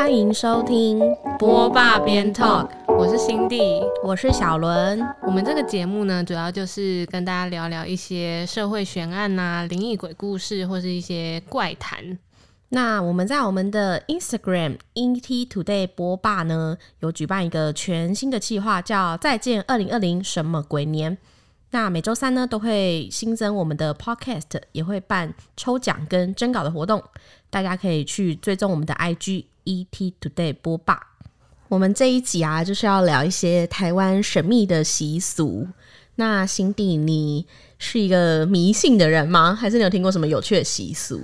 欢迎收听波霸边 talk，我是辛蒂，我是小伦。我们这个节目呢，主要就是跟大家聊聊一些社会悬案呐、灵异鬼故事，或是一些怪谈。那我们在我们的 Instagram ET Today 波霸呢，有举办一个全新的计划，叫“再见二零二零什么鬼年”。那每周三呢，都会新增我们的 Podcast，也会办抽奖跟征稿的活动，大家可以去追踪我们的 IG ET Today 播霸。我们这一集啊，就是要聊一些台湾神秘的习俗。那辛蒂，你是一个迷信的人吗？还是你有听过什么有趣的习俗？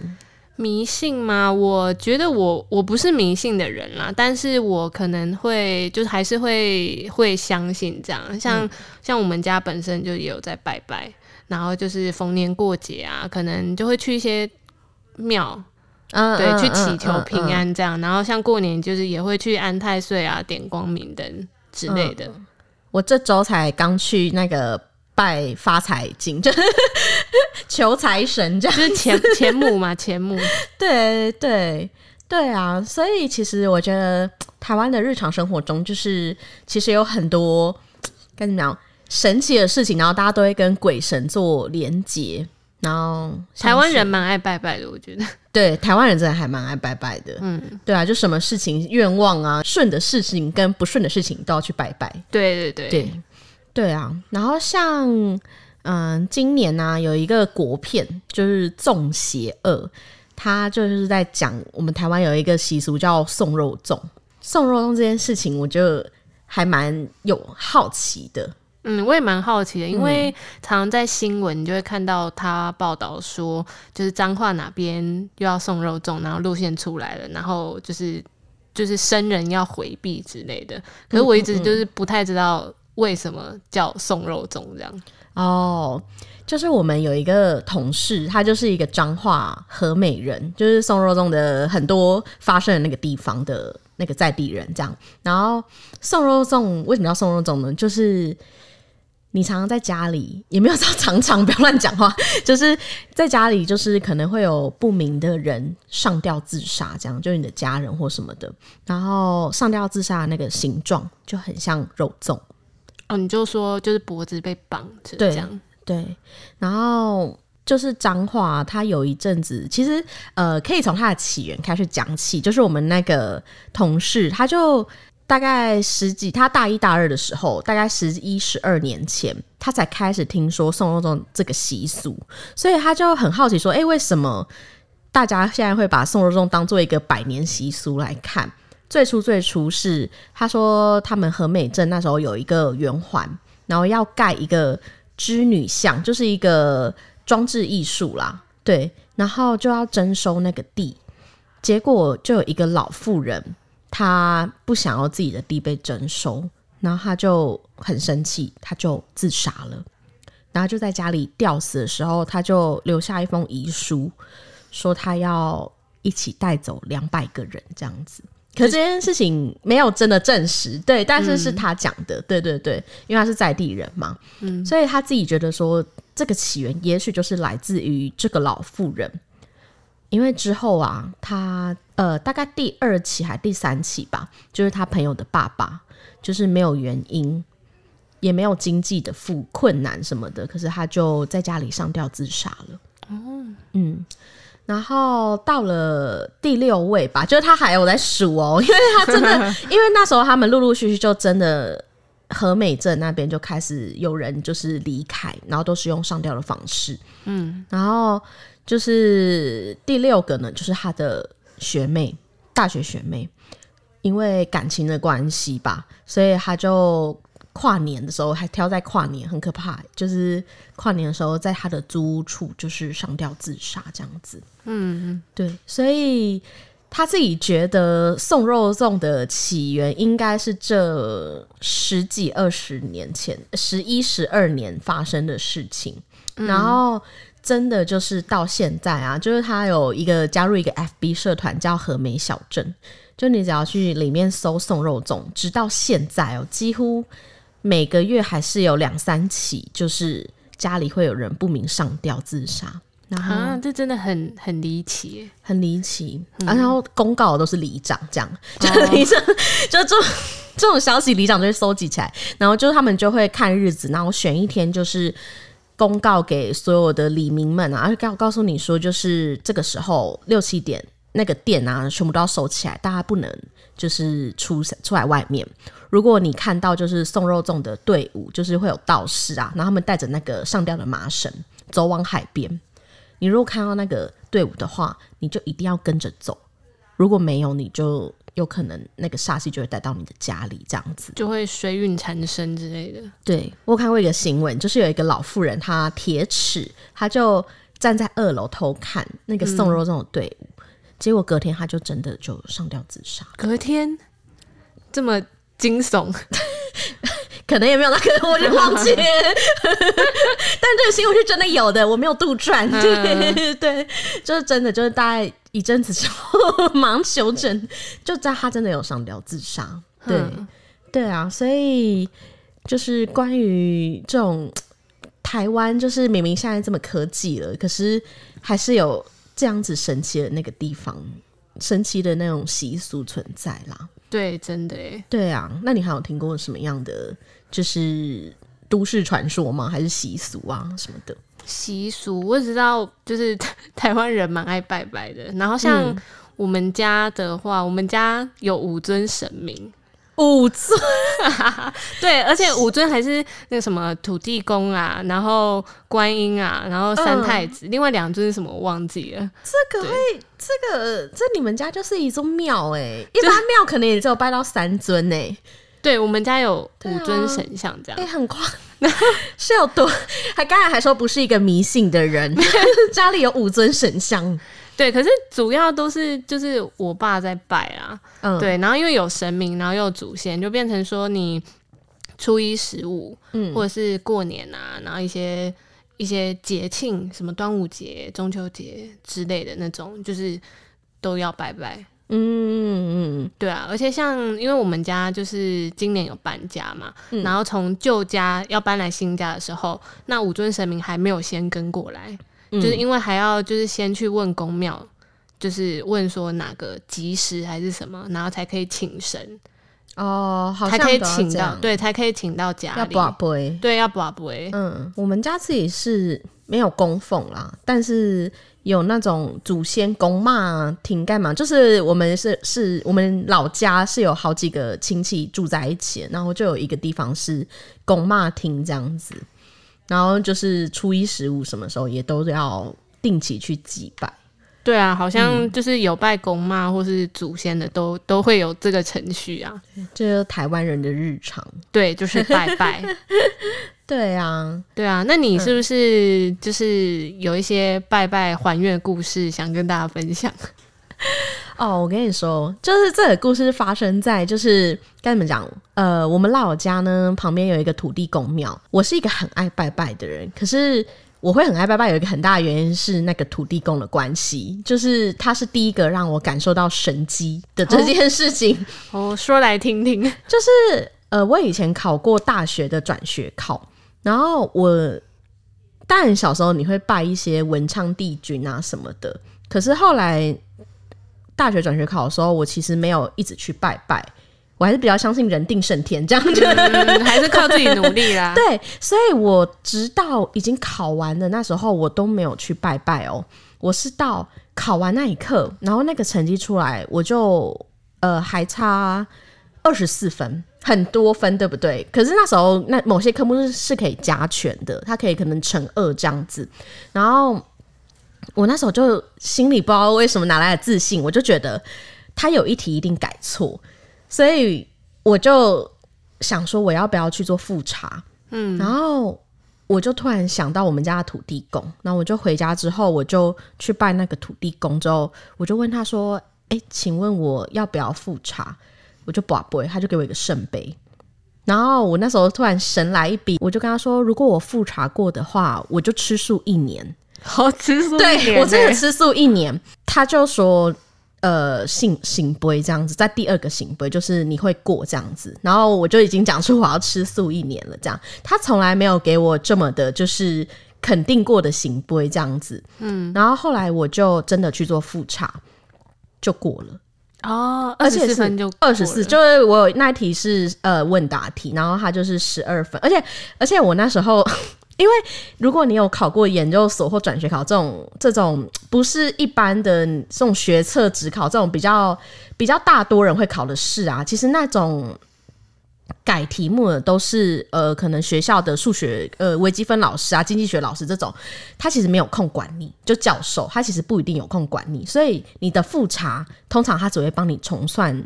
迷信吗？我觉得我我不是迷信的人啦，但是我可能会就是还是会会相信这样，像、像我们家本身就也有在拜拜，然后就是逢年过节啊，可能就会去一些庙，嗯对，去祈求平。安这样，然后像过年就是也会去安太岁啊、点光明灯之类的。我这周才刚去那个拜发财金，就是 求财神这样。就是钱钱母嘛，钱母。对对对啊，所以其实我觉得台湾的日常生活中，就是其实有很多该怎么讲神奇的事情，然后大家都会跟鬼神做连结。然后台湾人蛮爱拜拜的，我觉得。对台湾人真的还蛮爱拜拜的，嗯，对啊，就什么事情愿望啊，顺的事情跟不顺的事情都要去拜拜。对对对。对，对啊。然后像嗯，今年呢、有一个国片就是《粽邪二》，它就是在讲我们台湾有一个习俗叫送肉粽。送肉粽这件事情，我就还蛮有好奇的。嗯，我也蛮好奇的，因为常常在新闻你就会看到他报道说，就是彰化哪边又要送肉粽，然后路线出来了，然后就是就是生人要回避之类的。可是我一直就是不太知道为什么叫送肉粽这样。哦，就是我们有一个同事，他就是一个彰化和美人，就是送肉粽的很多发生的那个地方的那个在地人这样。然后送肉粽为什么要送肉粽呢？就是你常常在家里，也没有说常常不要乱讲话，就是在家里，就是可能会有不明的人上吊自杀，这样就是你的家人或什么的。然后上吊自杀的那个形状就很像肉粽。哦，你就说就是脖子被绑着对这样。对，然后就是脏话，它有一阵子，其实呃，可以从它的起源开始讲起。就是我们那个同事，他就大概十几，他大一大二的时候，大概十一十二年前，他才开始听说送肉粽这个习俗，所以他就很好奇说，哎、为什么大家现在会把送肉粽当做一个百年习俗来看？最初最初是他说他们和美镇那时候有一个圆环，然后要盖一个织女像，就是一个装置艺术啦，对，然后就要征收那个地，结果就有一个老妇人，她不想要自己的地被征收，然后他就很生气，他就自杀了，然后就在家里吊死的时候，他就留下一封遗书，说他要一起带走两百个人这样子。可这件事情没有真的证实，对，但是是他讲的，对对对，因为他是在地人嘛，嗯，所以他自己觉得说这个起源也许就是来自于这个老妇人，因为之后啊，他呃大概第二期还第三期吧，就是他朋友的爸爸，就是没有原因，也没有经济的负困难什么的，可是他就在家里上吊自杀了。哦，嗯，然后到了第六位吧，就是他还有在数哦，因为他真的，因为那时候他们陆陆续续就真的和美镇那边就开始有人就是离开，然后都是用上吊的方式，嗯，然后就是第六个呢，就是他的学妹，大学学妹，因为感情的关系吧，所以他就跨年的时候还挑在跨年，很可怕。就是跨年的时候，在他的租屋处就是上吊自杀这样子。嗯，对，所以他自己觉得送肉粽的起源应该是这十几二十年前，十一十二年发生的事情，然后。真的就是到现在啊，就是他有一个加入一个 FB 社团叫和美小镇，就你只要去里面搜送肉粽，直到现在哦，几乎每个月还是有两三起，就是家里会有人不明上吊自杀，然然后啊，这真的很很离奇。很离奇、啊，然后公告都是里长这样，就是里长、就这种这种消息，里长就会收集起来，然后就是他们就会看日子，然后选一天就是公告给所有的里民们啊，而告告诉你说，就是这个时候六七点那个店啊，全部都要收起来，大家不能就是出出来外面。如果你看到就是送肉粽的队伍，就是会有道士啊，然后他们带着那个上吊的麻绳走往海边。你如果看到那个队伍的话，你就一定要跟着走。如果没有，你就有可能那个煞气就会带到你的家里，这样子。就会水运缠身之类的。对我有看过一个新闻，就是有一个老妇人，她铁齿，她就站在二楼偷看那个送肉粽的队伍，结果隔天她就真的就上吊自杀。隔天这么惊悚，可能也没有那个，我就忘记了。但这个新闻是真的有的，我没有杜撰。对 对，就是真的，就是大概一阵子之后 忙求诊，就知道他真的有上吊自杀。对、嗯对啊，所以就是关于这种台湾，就是明明现在这么科技了，可是还是有这样子神奇的那个地方，神奇的那种习俗存在啦。对，真的耶。对啊，那你还有听过什么样的就是都市传说吗？还是习俗啊什么的？习俗我只知道，就是 台湾人蛮爱拜拜的。然后像嗯我们家的话，我们家有五尊神明，五尊 对，而且五尊还是那个什么土地公啊，然后观音啊，然后三太子，另外两尊是什么我忘记了。这个会，这个这你们家就是一座庙哎、一般庙可能也只有拜到三尊哎、对，我们家有五尊神像这样。哎、很夸，是有多？还刚才还说不是一个迷信的人，家里有五尊神像，对，可是主要都是就是我爸在拜啊，嗯，对，然后因为有神明，然后又有祖先，就变成说你初一十五，嗯或者是过年啊，然后一些一些节庆，什么端午节、中秋节之类的那种，就是都要拜拜。嗯嗯嗯对啊，而且像因为我们家就是今年有搬家嘛，嗯然后从旧家要搬来新家的时候，那五尊神明还没有先跟过来，嗯，就是因为还要就是先去问公庙，就是问说哪个吉时还是什么，然后才可以请神，哦，好才可以请到，对，才可以请到家里。要不不会。对，要不不会。嗯，我们家自己是没有供奉啦，但是有那种祖先公骂庭干嘛，就是我们是是我们老家是有好几个亲戚住在一起，然后就有一个地方是公骂厅这样子，然后就是初一十五什么时候也都要定期去祭拜。对啊，好嗯像就是有拜公妈或是祖先的都都会有这个程序啊。这就是台湾人的日常。对，就是拜拜。对啊，对啊，那你是不是就是有一些拜拜还愿的故事想跟大家分享？哦，我跟你说，就是这个故事发生在就是该怎么讲？呃，我们老家呢旁边有一个土地公庙。我是一个很爱拜拜的人，可是我会很爱拜拜，有一个很大的原因是那个土地公的关系，就是他是第一个让我感受到神机的这件事情。哦，说来听听。就是呃，我以前考过大学的转学考，然后我当然小时候你会拜一些文昌帝君啊什么的，可是后来大学转学考的时候，我其实没有一直去拜拜，我还是比较相信人定胜天这样子。嗯，还是靠自己努力啦。对，所以我直到已经考完的那时候，我都没有去拜拜哦。我是到考完那一刻，然后那个成绩出来，我就呃还差二十四分，很多分，对不对？可是那时候那某些科目是是可以加权的，它可以可能乘二这样子。然后我那时候就心里不知道为什么哪来的自信，我就觉得他有一题一定改错，所以我就想说我要不要去做复查。嗯，然后我就突然想到我们家的土地公，然后我就回家之后，我就去拜那个土地公，之后我就问他说：“哎，请问我要不要复查？”我就不不，他就给我一个圣杯。然后我那时候突然神来一笔，我就跟他说：“如果我复查过的话，我就吃素一年。”好吃素一对我真的欸吃素一年，他就说。呃，醒醒杯这样子，在第二个醒杯就是你会过这样子，然后我就已经讲出我要吃素一年了，这样他从来没有给我这么的，就是肯定过的行杯这样子。嗯，然后后来我就真的去做复查，就过了。哦，而且是二十四分就二十四，就是我有那一题是呃问答题，然后它就是十二分，而且而且我那时候，因为如果你有考过研究所或转学考这种这种不是一般的这种学测只考这种比较比较大多人会考的试啊，其实那种。改题目的都是呃，可能学校的数学呃微积分老师啊、经济学老师这种，他其实没有空管你，就教授他其实不一定有空管你，所以你的复查通常他只会帮你重算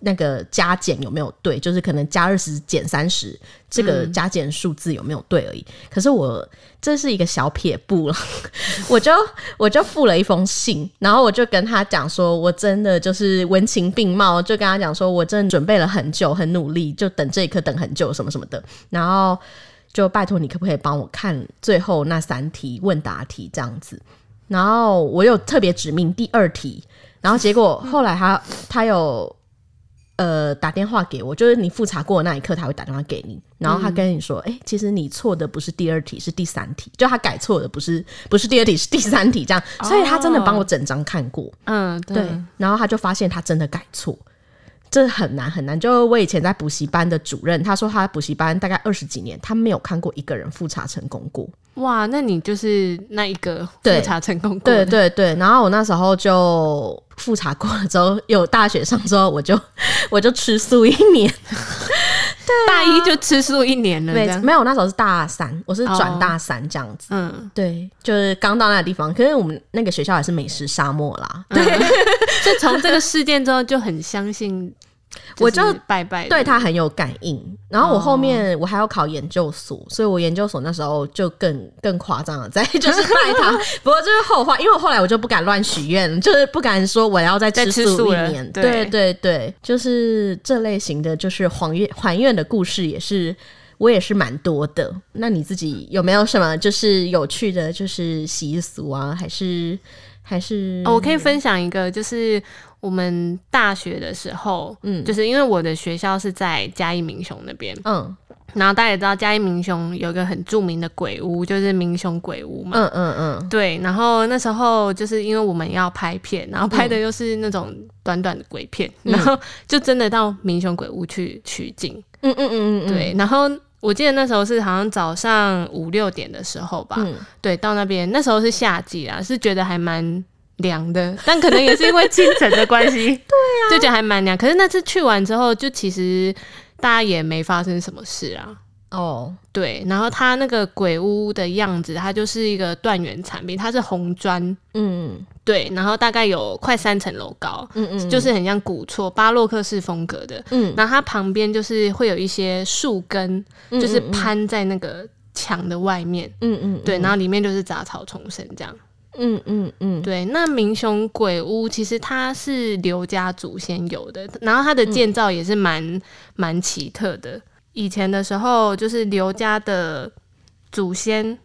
那个加减有没有对，就是可能加二十减三十，这个加减数字有没有对而已。可是我这是一个小撇步了，我就我就附了一封信，然后我就跟他讲说，我真的就是文情并茂，就跟他讲说我真的准备了很久，很努力，就等这一刻等很久，什么什么的，然后就拜托你可不可以帮我看最后那三题问答题这样子。然后我有特别指明第二题，然后结果后来他他有呃打电话给我，就是你复查过的那一刻他会打电话给你，然后他跟你说，哎、其实你错的不是第二题，是第三题，就他改错的不是不是第二题，是第三题这样，所以他真的帮我整张看过，嗯，对，对，然后他就发现他真的改错。这很难很难，就我以前在补习班的主任，他说他补习班大概二十几年，他没有看过一个人复查成功过。哇，那你就是那一个复查成功过对的，对对，然后我那时候就复查过了之后，有大学上之后，我就我就吃素一年，大一就吃素一年了，没没有，那时候是大三，我是转哦大三这样子。嗯，对，就是刚到那个地方，可是我们那个学校也是美食沙漠啦。对，就从这个事件之后就很相信，我就拜拜，对他很有感应。然后我后哦面我还要考研究所，所以我研究所那时候就更更夸张了，在 就是拜他。不过这是后话，因为我后来我就不敢乱许愿，就是不敢说我要再再吃吃素一年。对对对对，就是这类型的，就是还愿还愿的故事也是。我也是蛮多的，那你自己有没有什么就是有趣的，就是习俗啊，还是还是？哦，我可以分享一个，就是我们大学的时候，嗯，就是因为我的学校是在嘉义民雄那边，嗯。然后大家也知道嘉义民雄有一个很著名的鬼屋，就是民雄鬼屋嘛。嗯嗯嗯。对，然后那时候就是因为我们要拍片，然后拍的又是那种短短的鬼片，然后就真的到民雄鬼屋去取景。嗯嗯嗯嗯，对，然后我记得那时候是好像早上五六点的时候吧，嗯。对，到那边那时候是夏季啊，是觉得还蛮凉的，但可能也是因为清晨的关系，对啊，就觉得还蛮凉。可是那次去完之后，就其实大家也没发生什么事啊。哦，对，然后它那个鬼屋的样子，它就是一个断垣残壁，它是红砖，嗯。对，然后大概有快三层楼高，嗯嗯，就是很像古厝巴洛克式风格的。嗯。然后它旁边就是会有一些树根，嗯就是攀在那个墙的外面，嗯嗯，对，然后里面就是杂草丛生这样。嗯嗯嗯，对，那明雄鬼屋其实它是刘家祖先有的，然后它的建造也是蛮蛮奇特的。以前的时候，就是刘家的祖先，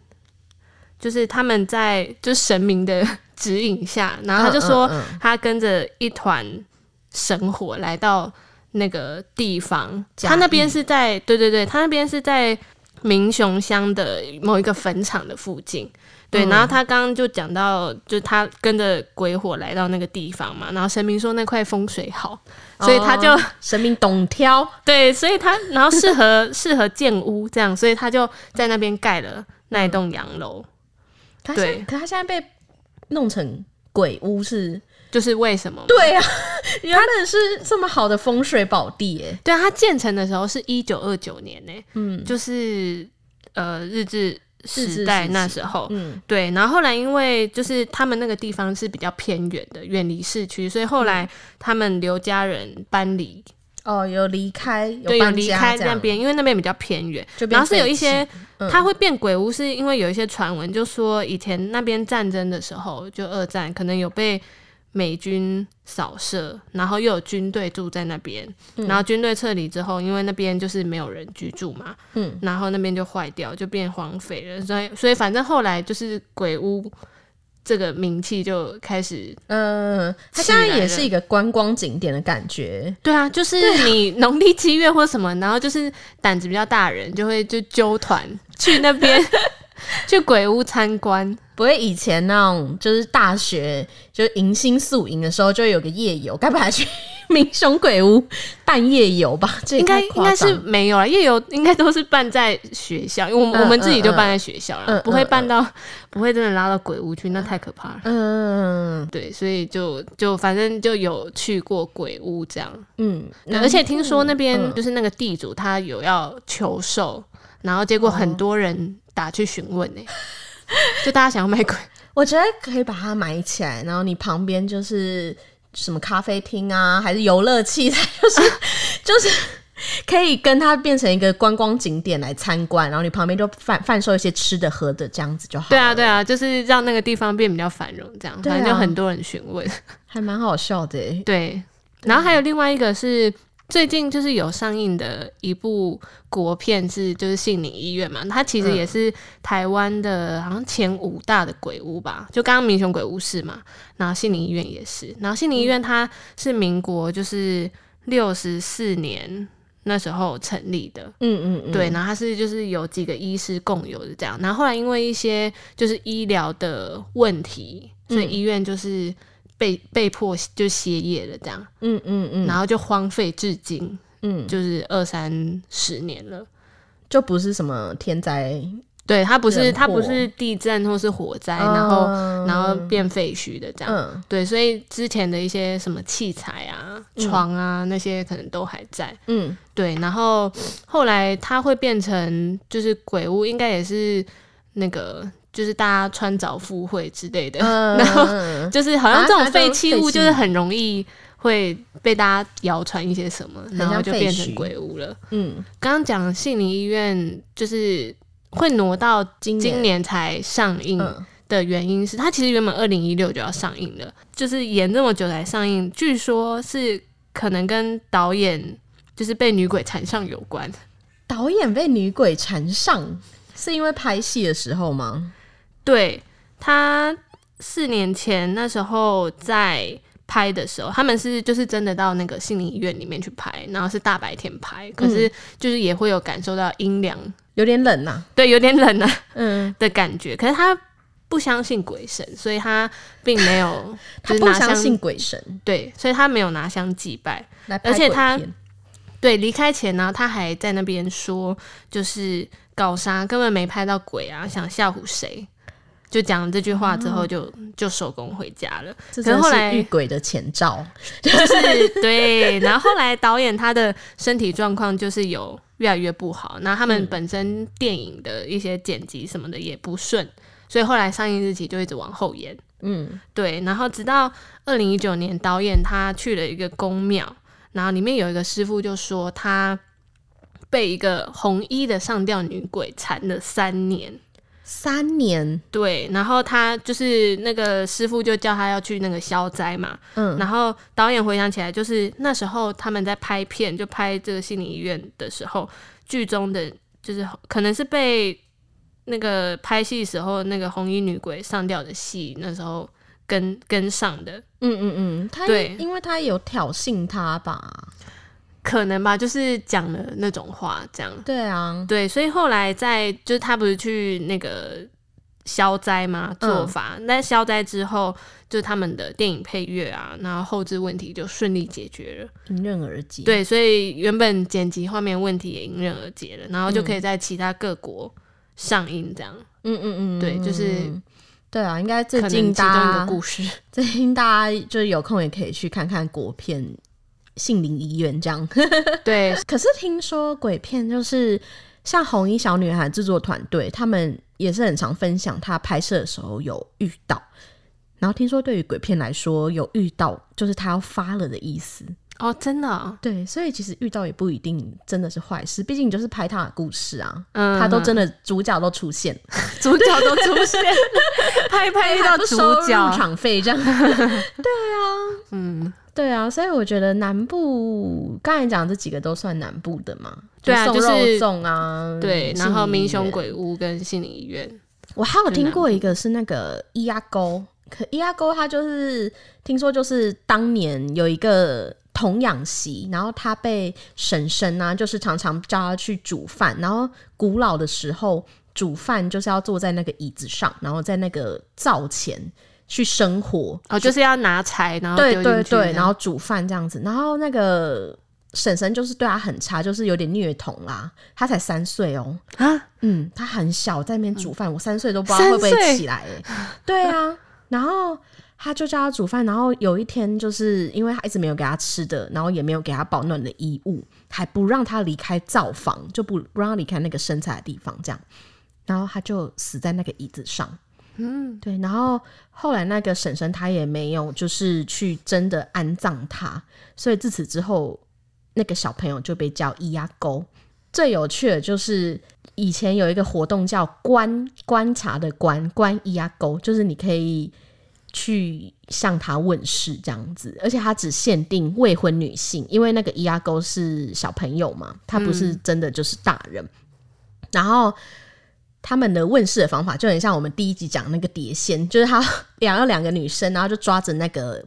就是他们在就是神明的 指引下，然后他就说嗯他跟着一团神火来到那个地方，他那边是在对对对，他那边是在明雄乡的某一个坟场的附近。对，嗯然后他刚刚就讲到，就他跟着鬼火来到那个地方嘛，然后神明说那块风水好，所以他就、哦神明懂挑，对，所以他然后适合 适合建屋这样，所以他就在那边盖了那一栋洋楼。对可他现在被弄成鬼屋是？就是为什么？对啊，原来是这么好的风水宝地耶。对啊，它建成的时候是一九二九年呢，嗯，就是呃日治日治时代那时候，嗯。对，然后后来因为就是他们那个地方是比较偏远的，远离市区，所以后嗯。来他们刘家人搬离，哦，有离开，有对，有离开那边，因为那边比较偏远，然后是有一些它会变鬼屋，是因为有一些传闻，就说以前那边战争的时候，就二战可能有被美军扫射，然后又有军队住在那边，然后军队撤离之后，因为那边就是没有人居住嘛，嗯，然后那边就坏掉，就变荒废了，所以所以反正后来就是鬼屋这个名气就开始。嗯，它现在也是一个观光景点的感觉。对啊，就是你农历七月或什么，然后就是胆子比较大的人就会就揪团去那边 去鬼屋参观。不会以前那种就是大学就是迎新宿营的时候，就有个夜游，该不还去 民雄鬼屋办夜游吧？这应该应该是没有了，夜游应该都是办在学校，因为我们、嗯我们自己就办在学校了，嗯不会嗯办到，不会真的拉到鬼屋去，那太可怕了。嗯对，所以就就反正就有去过鬼屋这样，嗯，而且听说那边嗯就是那个地主他有要求售，然后结果很多人打去询问呢、就大家想要买鬼，我觉得可以把它埋起来，然后你旁边就是什么咖啡厅啊，还是游乐器材，就是 就是可以跟它变成一个观光景点来参观，然后你旁边就贩贩售一些吃的喝的，这样子就好。对啊，对，啊，就是让那个地方变比较繁荣，这样，反正就很多人询问。还蛮好笑的耶。对，然后还有另外一个是最近就是有上映的一部国片是就是《杏林医院》嘛，它其实也是台湾的好像前五大的鬼屋吧，就刚刚民雄鬼屋是嘛，然后杏林医院也是，然后杏林医院它是民国就是六十四年。那时候成立的，嗯嗯嗯，对，然后它是就是有几个医师共有的这样，然后后来因为一些就是医疗的问题，所以嗯。医院就是被被迫就歇业了这样，嗯嗯嗯，然后就荒废至今，嗯，就是二三十年了。就不是什么天灾，对，它不是它不是地震或是火灾，然后嗯然后变废墟的这样。嗯。对，所以之前的一些什么器材啊、床啊、那些可能都还在。嗯。对，然后后来它会变成就是鬼屋，应该也是那个就是大家穿凿附会之类的，嗯，然后后就是好像这种废弃物就是很容易会被大家谣传一些什么，然后就变成鬼屋了。嗯，刚刚讲杏林医院就是会挪到今今年才上映嗯的原因是，它其实原本二零一六就要上映了，就是演这么久才上映，据说是可能跟导演就是被女鬼缠上有关。导演被女鬼缠上，是因为拍戏的时候吗？对他四年前那时候在拍的时候，他们是就是真的到那个心理医院里面去拍，然后是大白天拍，可是就是也会有感受到阴凉，有点冷呐、对，有点冷啊嗯，的感觉。可是他不相信鬼神，所以他并没有 他不相信鬼神，对，所以他没有拿香祭拜。而且他对，离开前呢，他还在那边说，就是搞啥，根本没拍到鬼啊，想吓唬谁？就讲了这句话之后就，就收工回家了。可是后来是遇鬼的前兆。就是对，然后后来导演他的身体状况就是有越来越不好，那他们本身电影的一些剪辑什么的也不顺，所以后来上映日期就一直往后延。嗯对，然后直到二零一九年，导演他去了一个宫庙，然后里面有一个师傅就说他被一个红衣的上吊女鬼缠了三年。三年，对，然后他就是那个师傅就叫他要去那个消灾嘛，嗯。然后导演回想起来，就是那时候他们在拍片，就拍这个心理医院的时候，剧中的就是可能是被那个拍戏时候那个红衣女鬼上吊的戏，那时候跟跟上的，嗯嗯嗯，他对。因为他有挑衅他吧？可能吧，就是讲了那种话，这样对啊，对，所以后来在就是他不是去那个消灾吗？嗯做法，那、消灾之后，就他们的电影配乐啊，然后后置问题就顺利解决了。迎刃而解。，对，所以原本剪辑画面问题也迎刃而解了，然后就可以在其他各国上映，这样、嗯嗯嗯，对就是对啊，应该最近其中一大家个故事。最近大家就是有空也可以去看看国片《杏林医院》这样。对，可是听说鬼片就是像红衣小女孩制作团队，他们也是很常分享他拍摄的时候有遇到。然后听说对于鬼片来说，有遇到就是他要发了的意思。哦，真的哦、对，所以其实遇到也不一定真的是坏事，毕竟你就是拍他的故事啊，嗯，他都真的主角都出现，主角都出现，拍拍遇到主角入角，场费这样。对啊嗯，对啊，所以我觉得南部刚才讲这几个都算南部的嘛，对啊就是粽啊，对，然后民雄鬼屋跟心理医院，我还有听过一个是那个伊牙沟，可伊牙沟它就是听说就是当年有一个童养媳，然后她被婶婶啊，就是常常叫她去煮饭，然后古老的时候煮饭就是要坐在那个椅子上，然后在那个灶前去生火。哦，就是要拿柴，然后对对对，然后煮饭这样子。然后那个婶婶就是对他很差，就是有点虐童啦。他才三岁哦，啊，嗯，他很小，在那边煮饭，我三岁都不知道会不会起来、欸。对啊，然后他就叫他煮饭，然后有一天就是因为他一直没有给他吃的，然后也没有给他保暖的衣物，还不让他离开灶房，就不不让他离开那个生菜的地方，这样，然后他就死在那个椅子上。嗯，对，然后后来那个婶婶她也没有就是去真的安葬他，所以自此之后，那个小朋友就被叫咿呀沟。最有趣的就是以前有一个活动叫观观察的观观咿呀沟，就是你可以去向他问世这样子，而且他只限定未婚女性，因为那个咿呀沟是小朋友嘛，他不是真的就是大人。然后他们的问世的方法就很像我们第一集讲那个碟仙，就是他两 个两个女生，然后就抓着那个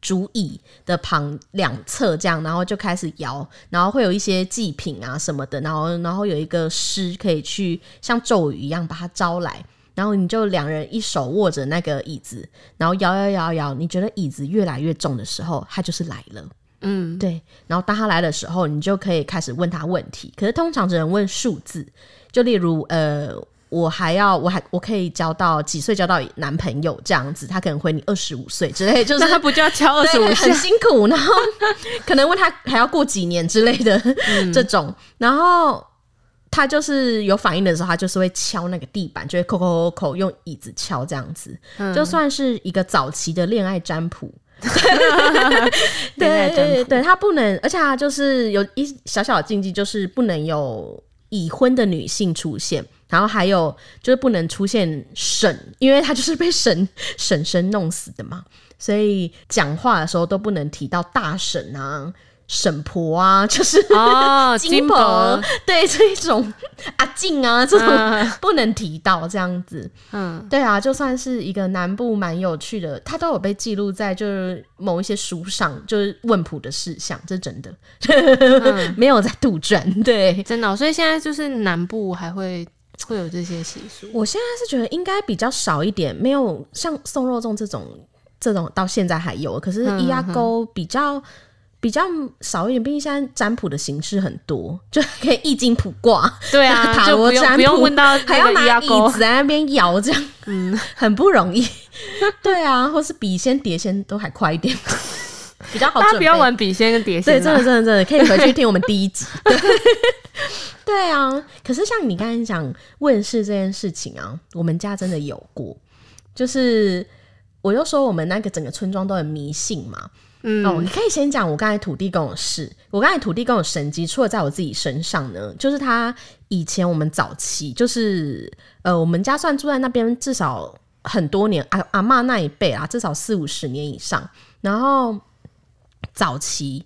竹椅的旁两侧这样，然后就开始摇，然后会有一些祭品啊什么的，然后然后有一个诗可以去像咒语一样把它招来。然后你就两人一手握着那个椅子，然后摇摇摇摇，你觉得椅子越来越重的时候，它就是来了。嗯，对，然后当他来的时候，你就可以开始问他问题。可是通常只能问数字，就例如呃，我还要我还我可以交到几岁交到男朋友这样子，他可能回你二十五岁之类，就是他不就要敲二十五下？很辛苦，然后可能问他还要过几年之类的、嗯这种，然后。他就是有反应的时候，他就是会敲那个地板，就会扣扣扣扣，用椅子敲这样子，嗯就算是一个早期的恋爱占卜。恋爱占卜对对，他不能，而且他就是有一小小的禁忌，就是不能有已婚的女性出现，然后还有就是不能出现婶，因为她就是被婶 婶婶弄死的嘛，所以讲话的时候都不能提到大婶啊、婶婆啊，就是哦，金金箔，对这一种阿静啊这种嗯不能提到这样子。嗯，对啊，就算是一个南部蛮有趣的，它都有被记录在就是某一些书上，就是问卜的事项，这真的、嗯没有在杜撰。对真的哦、所以现在就是南部还会会有这些习俗。我现在是觉得应该比较少一点，没有像送肉粽这种这种到现在还有，可是嗯咿呀沟比较。比较少一点，毕竟现在占卜的形式很多，就可以易经卜卦，对啊，塔罗占卜不用问到还要拿椅子在那边摇，这样，嗯，很不容易。对啊，或是笔仙、碟仙都还快一点，比较好。大家不要玩笔仙跟碟对，仙对，真的真的真的可以回去听我们第一集。对对啊，可是像你刚才讲问世这件事情啊，我们家真的有过，就是我就说我们那个整个村庄都很迷信嘛。嗯，哦，你可以先讲我刚才土地公的事。我刚才土地公的神迹，除了在我自己身上呢，就是他以前我们早期就是呃，我们家算住在那边至少很多年，阿阿嬷那一辈啊，至少四五十年以上。然后早期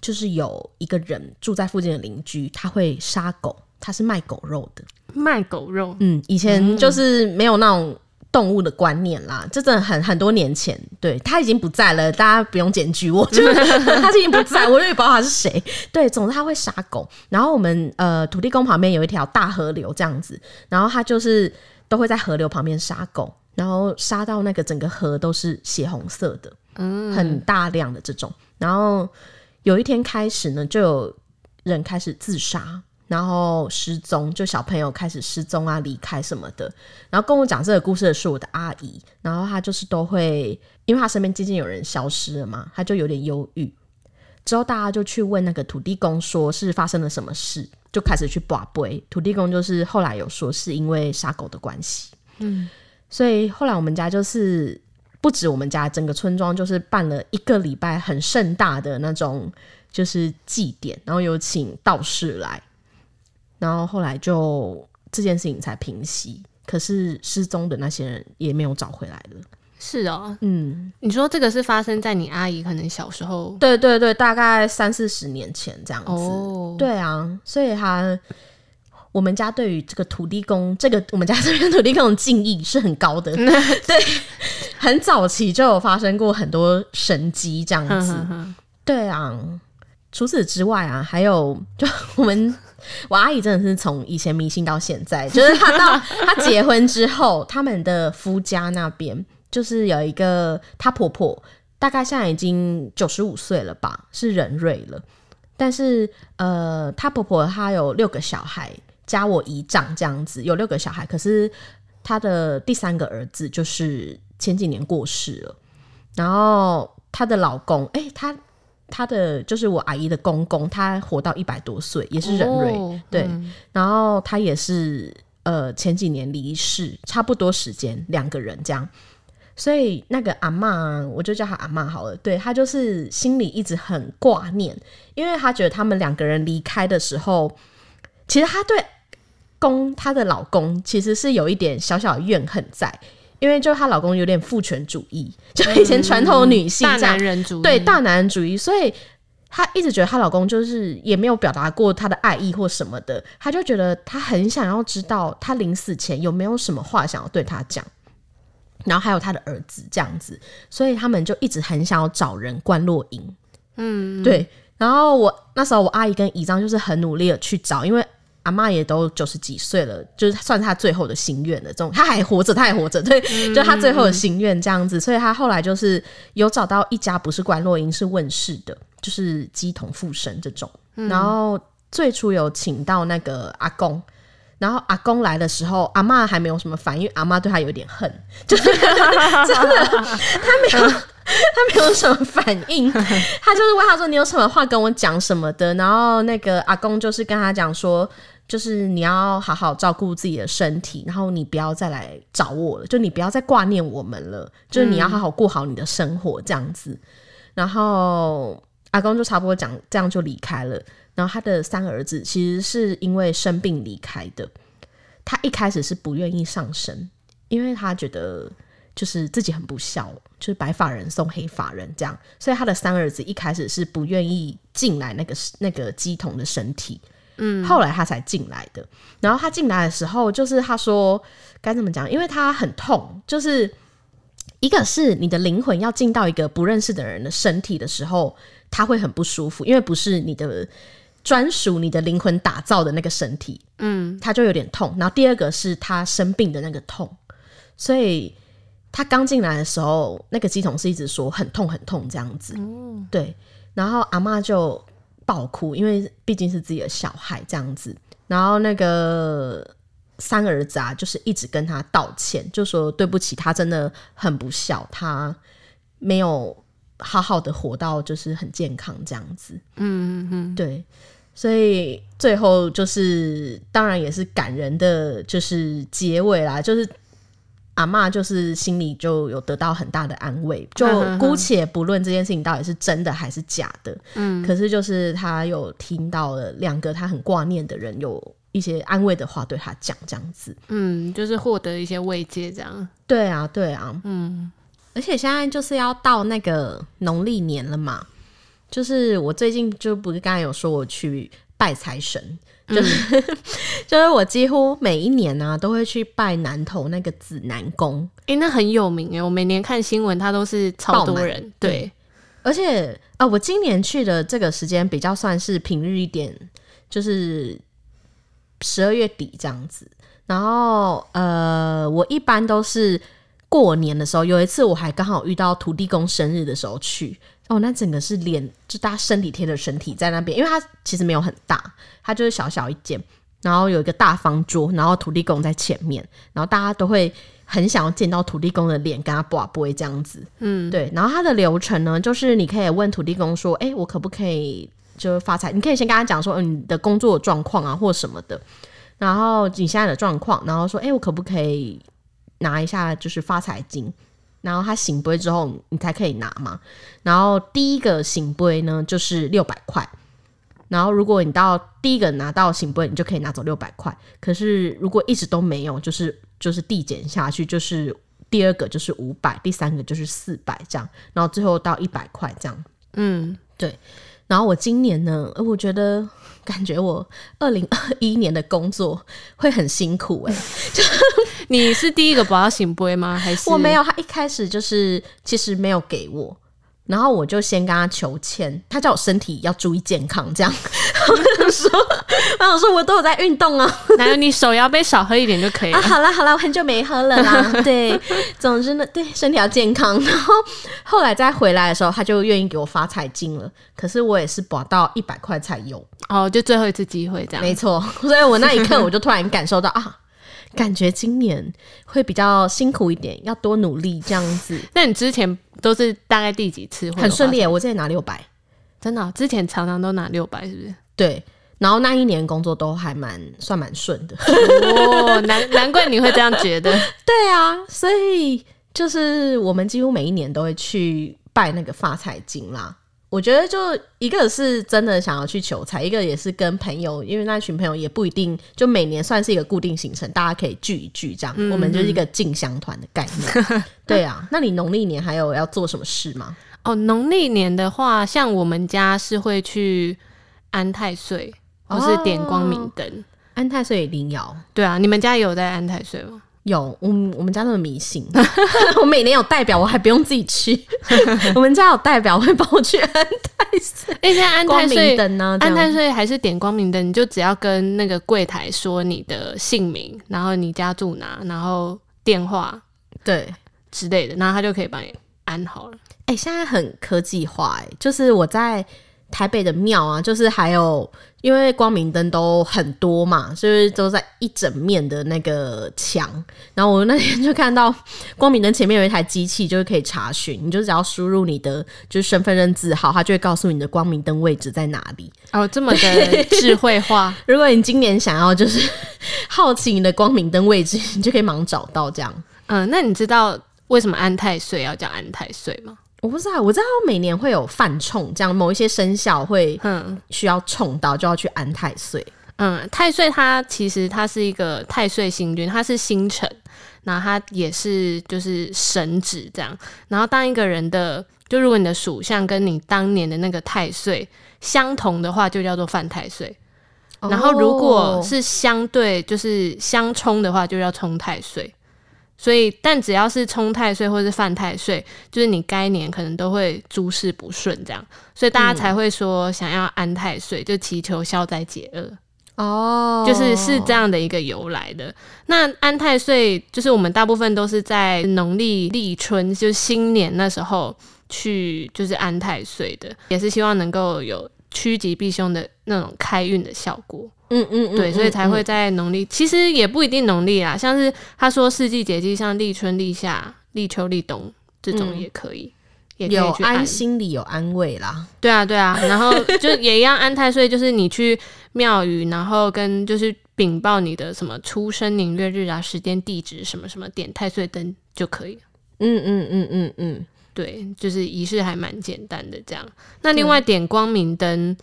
就是有一个人住在附近的邻居，他会杀狗，他是卖狗肉的。卖狗肉，嗯，以前就是没有那种动物的观念啦，这真的很很多年前，对他已经不在了，大家不用检举我，就是 他已经不在，我也不知道他是谁。对，总之他会杀狗，然后我们呃土地公旁边有一条大河流这样子，然后他就是都会在河流旁边杀狗，然后杀到那个整个河都是血红色的，嗯，很大量的这种。然后有一天开始呢，就有人开始自杀，然后失踪，就小朋友开始失踪啊、离开什么的。然后跟我讲这个故事的是我的阿姨，然后她就是都会，因为她身边渐渐有人消失了嘛，她就有点忧郁。之后大家就去问那个土地公，说是发生了什么事，就开始去卜龟。土地公就是后来有说是因为杀狗的关系，嗯，所以后来我们家就是不止我们家，整个村庄就是办了一个礼拜很盛大的那种就是祭典，然后有请道士来，然后后来就这件事情才平息。可是失踪的那些人也没有找回来了。是哦。嗯，你说这个是发生在你阿姨可能小时候对对对，大概三四十年前这样子。哦，对啊，所以他我们家对于这个土地公，这个我们家这边土地公的敬意是很高的。对，很早期就有发生过很多神迹这样子。对啊，除此之外啊，还有 就我们我阿姨真的是从以前迷信到现在，就是她到她结婚之后，他们的夫家那边就是有一个她婆婆，大概现在已经九十五岁了吧，是人瑞了。但是呃，她婆婆她有六个小孩，加我姨丈这样子，有六个小孩。可是她的第三个儿子就是前几年过世了，然后她的老公，哎、她她的就是我阿姨的公公，他活到一百多岁，也是人瑞，哦对。嗯然后他也是呃前几年离世，差不多时间两个人这样，所以那个阿嬷，我就叫他阿嬷好了。对他就是心里一直很挂念，因为他觉得他们两个人离开的时候，其实他对公她的老公其实是有一点小小的怨恨在，因为就她老公有点父权主义，就以前传统的女性大男人主义，对大男人主义，所以她一直觉得她老公就是也没有表达过她的爱意或什么的，她就觉得她很想要知道她临死前有没有什么话想要对她讲。然后还有她的儿子这样子，所以他们就一直很想要找人关落营。嗯，对。然后我那时候我阿姨跟姨丈就是很努力的去找，因为阿嬷也都九十几岁了，就是算是她最后的心愿了这种，他还活着，他还活着，对，就他最后的心愿这样子，所以他后来就是有找到一家不是关洛英是问世的，就是鸡同附身这种，然后最初有请到那个阿公。然后阿公来的时候，阿嬷还没有什么反应，因为阿嬷对他有点恨，就是 真的，他没有，他没有什么反应。他就是问他说：“你有什么话跟我讲什么的？”然后那个阿公就是跟他讲说：“就是你要好好照顾自己的身体，然后你不要再来找我了，就你不要再挂念我们了，就是你要好好过好你的生活这样子。然后阿公就差不多讲这样就离开了。然后他的三儿子其实是因为生病离开的。他一开始是不愿意上身，因为他觉得就是自己很不孝，就是白发人送黑发人这样，所以他的三儿子一开始是不愿意进来那个那个鸡童的身体。嗯，后来他才进来的。然后他进来的时候，就是他说该怎么讲？因为他很痛，就是一个是你的灵魂要进到一个不认识的人的身体的时候，他会很不舒服，因为不是你的专属你的灵魂打造的那个身体，嗯，他就有点痛。然后第二个是他生病的那个痛，所以他刚进来的时候，那个鸡桶是一直说很痛很痛这样子，对。然后阿妈就爆哭，因为毕竟是自己的小孩这样子。然后那个三儿子啊，就是一直跟他道歉，就说对不起，他真的很不孝，他没有好好的活到就是很健康这样子。嗯嗯嗯，对。所以最后就是，当然也是感人的，就是结尾啦，就是阿嬷就是心里就有得到很大的安慰，就姑且不论这件事情到底是真的还是假的，嗯，可是就是他有听到了两个他很挂念的人有一些安慰的话对他讲，这样子，嗯，就是获得一些慰藉，这样。对啊，对啊，嗯，而且现在就是要到那个农历年了嘛，就是我最近就不是刚才有说我去拜财神，就是、就是我几乎每一年呢、啊、都会去拜南投那个指南宫，欸、那很有名诶，我每年看新闻，它都是超多人。对，而且呃，我今年去的这个时间比较算是平日一点，就是十二月底这样子。然后呃，我一般都是过年的时候，有一次我还刚好遇到土地公生日的时候去，哦，那整个是脸就大家身体贴着身体在那边，因为它其实没有很大，它就是小小一间，然后有一个大方桌，然后土地公在前面，然后大家都会很想要见到土地公的脸，跟他不不会这样子，嗯，对。然后它的流程呢，就是你可以问土地公说，哎、我可不可以就发财？你可以先跟他讲说，嗯，你的工作状况啊，或什么的，然后你现在的状况，然后说，哎、我可不可以拿一下就是发财金？然后他醒杯之后，你才可以拿嘛。然后第一个醒杯呢，就是六百块。然后如果你到第一个拿到醒杯，你就可以拿走六百块。可是如果一直都没有，就是就是递减下去，就是第二个就是五百，第三个就是四百这样，然后最后到一百块这样。嗯，然后我今年呢，呃我觉得感觉我二零二一年的工作会很辛苦哎、你是第一个把它醒杯吗？还是我没有，他一开始就是其实没有给我，然后我就先跟他求签，他叫我身体要注意健康，这样。我想说，我想说，我都有在运动啊。哪有你手摇杯少喝一点就可以啊，了？好啦好啦，我很久没喝了啦。对，总之呢，对身体要健康。然后后来再回来的时候，他就愿意给我发彩金了。可是我也是保到一百块才有，哦，就最后一次机会这样。没错。所以我那一刻我就突然感受到啊，感觉今年会比较辛苦一点，要多努力这样子。那你之前都是大概第几次会很顺利耶，我之前拿六百，真的哦、之前常常都拿六百，是不是？对。然后那一年工作都还蛮算蛮顺的，哦，难 难怪你会这样觉得。对啊，所以就是我们几乎每一年都会去拜那个发财经啦。我觉得就一个是真的想要去求财，一个也是跟朋友，因为那群朋友也不一定就每年算是一个固定行程，大家可以聚一聚这样。我们就是一个进香团的概念。对啊，那你农历年还有要做什么事吗？哦，农历年的话，像我们家是会去安太岁，或是点光明灯。安太岁灵爻对啊，你们家有在安太岁吗？有，我们我们家那么迷信，我每年有代表，我还不用自己去。我们家有代表会帮我去安太岁、哎，现在安泰明太岁。灯呢、安样太岁还是点光明灯，你就只要跟那个柜台说你的姓名，然后你家住哪，然后电话对。之类的，然后他就可以帮你安好了。哎、现在很科技化、哎，就是我在台北的庙啊，就是还有因为光明灯都很多嘛，就是都在一整面的那个墙。然后我那天就看到 光明灯前面有一台机器，就是可以查询，你就只要输入你的就是身份证字号，它就会告诉你的光明灯位置在哪里。哦，这么的智慧化，如果你今年想要就是 好奇你的光明灯位置，你就可以忙找到这样。嗯，那你知道为什么安太岁要叫安太岁吗？我不知道，我知道每年会有犯冲，这样某一些生肖会嗯需要冲到，就要去安太岁。嗯，太岁它其实它是一个太岁星君，它是星辰，然后它也是就是神旨这样。然后当一个人的，就如果你的属相跟你当年的那个太岁相同的话，就叫做犯太岁。然后如果哦是相对就是相冲的话，就叫冲太岁。所以，但只要是冲太岁或是犯太岁，就是你该年可能都会诸事不顺这样，所以大家才会说想要安太岁，就祈求消灾解厄。哦，就是是这样的一个由来的。那安太岁就是我们大部分都是在农历立春，就是新年那时候去，就是安太岁的，也是希望能够有趋吉避凶的那种开运的效果。嗯嗯嗯，对，所以才会嗯在农历，其实也不一定农历啦，像是他说四季节气，像立春、立夏、立秋、立冬这种嗯也可以。也可有以去安安心里有安慰啦。对啊，对啊，然后就也一样安太岁，就是你去庙宇，然后跟就是禀报你的什么出生年月日啊、时间地址什么什么，点太岁灯就可以了。嗯嗯嗯嗯嗯，对，就是仪式还蛮简单的这样。那另外点光明灯，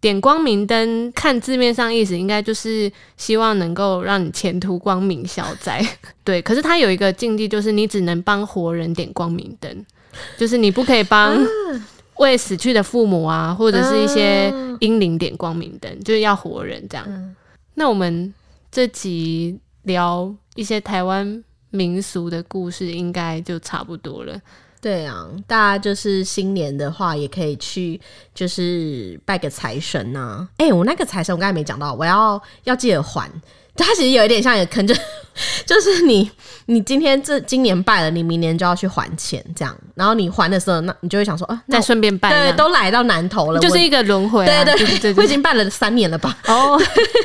点光明灯看字面上意思，应该就是希望能够让你前途光明消灾。对，可是它有一个禁忌，就是你只能帮活人点光明灯，就是你不可以帮为死去的父母啊，或者是一些英灵点光明灯，就是要活人这样。那我们这集聊一些台湾民俗的故事，应该就差不多了。对啊，大家就是新年的话，也可以去就是拜个财神呐、哎、我那个财神我刚才没讲到，我要要记得还。它其实有一点像一个坑，就就是你你今天这今年拜了，你明年就要去还钱，这样。然后你还的时候，那你就会想说，啊，那再顺便办这对，都来到南头了，我就是一个轮回、啊，对对对对我已对经拜了三年了吧？哦，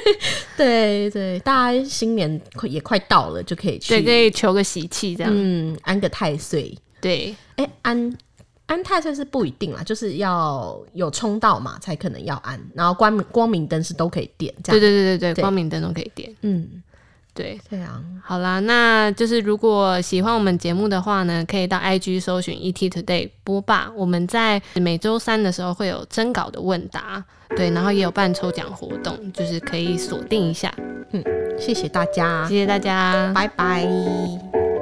对对，大家新年快也快到了，就可以去，对，可以求个喜气这样，嗯，安个太岁。对哎、安安泰岁是不一定啦，就是要有冲到嘛，才可能要安。然后光明光明灯是都可以点，这样。对对对对对，光明灯都可以点，嗯，对。对啊，好啦，那就是如果喜欢我们节目的话呢，可以到 IG 搜寻 ET Today 播霸。我们在每周三的时候会有征稿的问答，对，然后也有办抽奖活动，就是可以锁定一下。嗯谢谢大家，谢谢大家，拜拜。